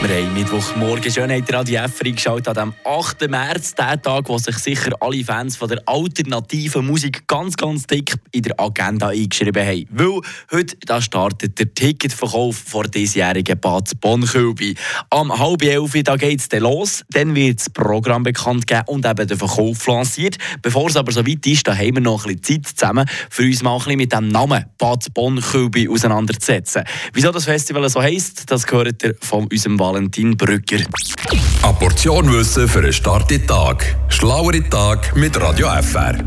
Wir haben Mittwochmorgen schön hat Radio F eingeschaltet an dem 8. März, der Tag, wo sich sicher alle Fans von der alternativen Musik ganz, ganz dick in der Agenda eingeschrieben haben. Weil heute da startet der Ticketverkauf vor diesjährigen Bad Bonn-Kilby. Am halb elf da geht es dann los, dann wird das Programm bekannt geben und eben der Verkauf lanciert. Bevor es aber so weit ist, da haben wir noch ein bisschen Zeit zusammen, für uns mal ein bisschen mit dem Namen Bad Bonn-Kilby auseinanderzusetzen. Wieso das Festival so heisst, das gehört ihr von unserem Valentin Brügger. Eine Portion Wissen für einen starken Tag. Schlauere Tag mit Radio FR.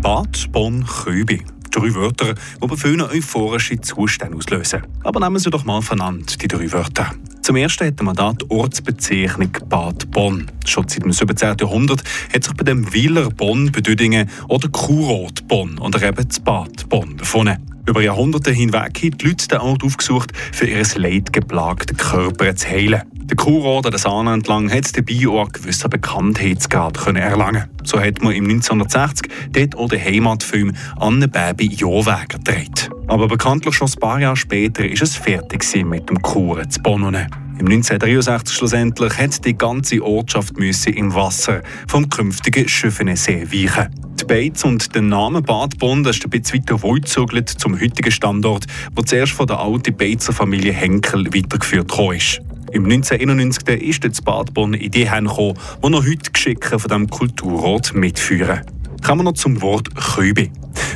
Bad, Bonn, Köbi. Drei Wörter, die bei vielen euphorische Zustände auslösen. Aber nehmen Sie doch mal voneinander, die drei Wörter. Zum ersten wir da die Ortsbezeichnung Bad Bonn. Schon seit dem 17. Jahrhundert hat sich bei dem Wieler Bonn, Bedüdingen oder Kurort Bonn oder eben das Bad Bonn befunden. Über Jahrhunderte hinweg haben die Leute den Ort aufgesucht, für ihr leidgeplagte Körper zu heilen. Der Kurort der Sahne entlang hat dabei auch einen gewissen Bekanntheitsgrad erlangen So hat man im 1960 dort auch den Heimatfilm «Anne Baby Joweger» gedreht. Aber bekanntlich schon ein paar Jahre später ist es fertig mit dem Kuren zu Bonn. Im 1963 schlussendlich hat die ganze Ortschaft im Wasser vom künftigen Schöffenensee weichen. Beiz und der Name Bad Bonn ist ein bisschen weiter wohlzugelt zum heutigen Standort, wo zuerst von der alten Beizer Familie Henkel weitergeführt ist. Im 1991 ist das Bad Bonn in die Hände gekommen, die noch heute Geschicke von diesem Kulturort mitführen. Kommen wir noch zum Wort Chöbi.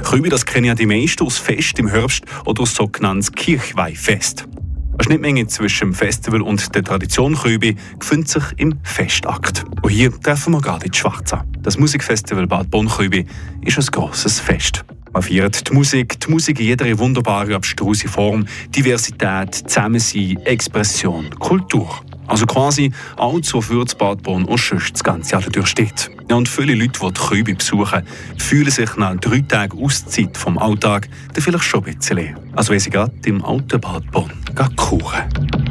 Chöbi, das kennen ja die meisten aus Fest im Herbst oder aus sogenanntes Kirchweihfest. Eine Schnittmenge zwischen dem Festival und der Tradition Chöbi befindet sich im Festakt. Und hier treffen wir gerade die Schwarze. Das Musikfestival Bad Bonn Chöbi ist ein grosses Fest. Man feiert die Musik, die Musik in jeder wunderbaren, abstruse Form, Diversität, Zusammensein, Expression, Kultur. Also quasi alles, wofür das Bad Bonn auch schon das ganze Jahr durchsteht. Ja, und viele Leute, die die Kübe besuchen, fühlen sich nach drei Tagen Auszeit vom Alltag dann vielleicht schon ein bisschen, als wenn sie gerade im alten Bad Bonn kuchen.